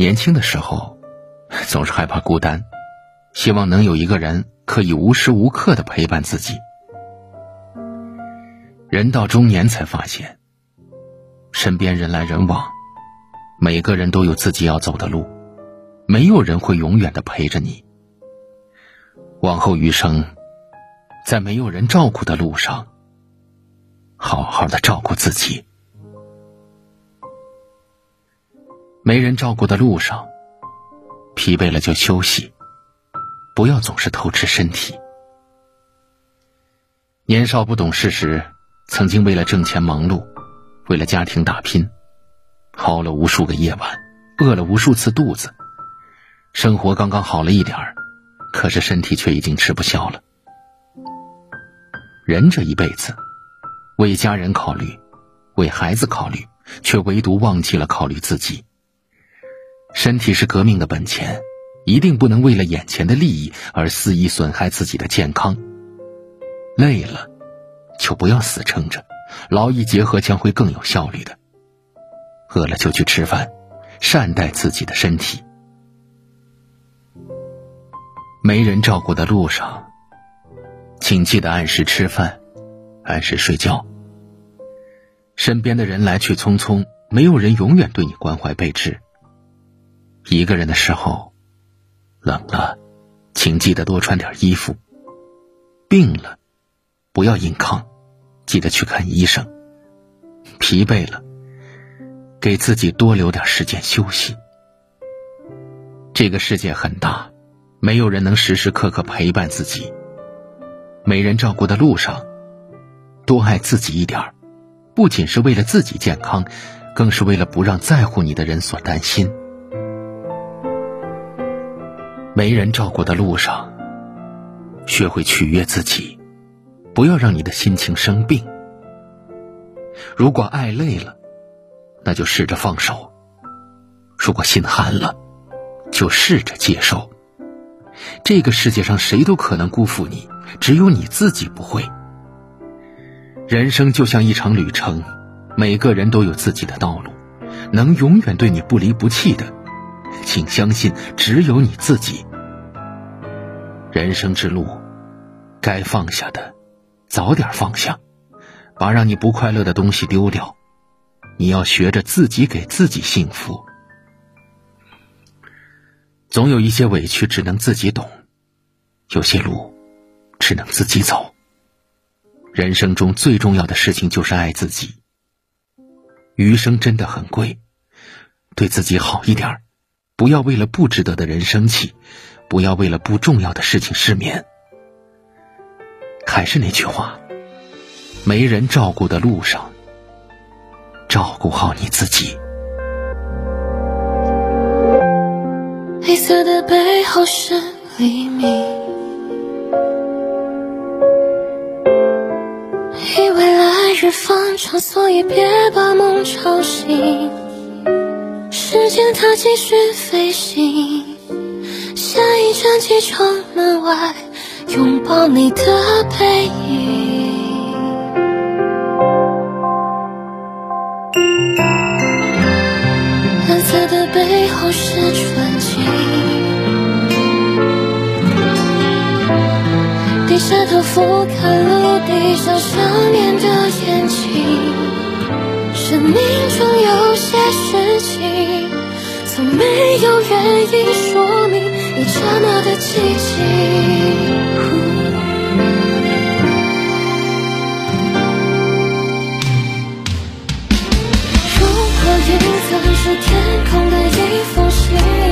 年轻的时候，总是害怕孤单，希望能有一个人可以无时无刻的陪伴自己。人到中年才发现，身边人来人往，每个人都有自己要走的路，没有人会永远的陪着你。往后余生，在没有人照顾的路上，好好的照顾自己。没人照顾的路上，疲惫了就休息，不要总是偷吃身体。年少不懂事时，曾经为了挣钱忙碌，为了家庭打拼，熬了无数个夜晚，饿了无数次肚子。生活刚刚好了一点儿，可是身体却已经吃不消了。人这一辈子，为家人考虑，为孩子考虑，却唯独忘记了考虑自己。身体是革命的本钱，一定不能为了眼前的利益而肆意损害自己的健康。累了，就不要死撑着，劳逸结合将会更有效率的。饿了就去吃饭，善待自己的身体。没人照顾的路上，请记得按时吃饭，按时睡觉。身边的人来去匆匆，没有人永远对你关怀备至。一个人的时候，冷了，请记得多穿点衣服。病了，不要硬抗，记得去看医生。疲惫了，给自己多留点时间休息。这个世界很大，没有人能时时刻刻陪伴自己。没人照顾的路上，多爱自己一点不仅是为了自己健康，更是为了不让在乎你的人所担心。没人照顾的路上，学会取悦自己，不要让你的心情生病。如果爱累了，那就试着放手；如果心寒了，就试着接受。这个世界上谁都可能辜负你，只有你自己不会。人生就像一场旅程，每个人都有自己的道路，能永远对你不离不弃的。请相信，只有你自己。人生之路，该放下的，早点放下，把让你不快乐的东西丢掉。你要学着自己给自己幸福。总有一些委屈只能自己懂，有些路只能自己走。人生中最重要的事情就是爱自己。余生真的很贵，对自己好一点儿。不要为了不值得的人生气，不要为了不重要的事情失眠。还是那句话，没人照顾的路上，照顾好你自己。黑色的背后是黎明，以为来日方长，所以别把梦吵醒。时间它继续飞行，站机场门外，拥抱你的背影。蓝色的背后是纯净，低下头俯瞰陆地上想念的眼睛。生命中有些事情。没有原因说明一刹那的寂静。如果云层是天空的一封信，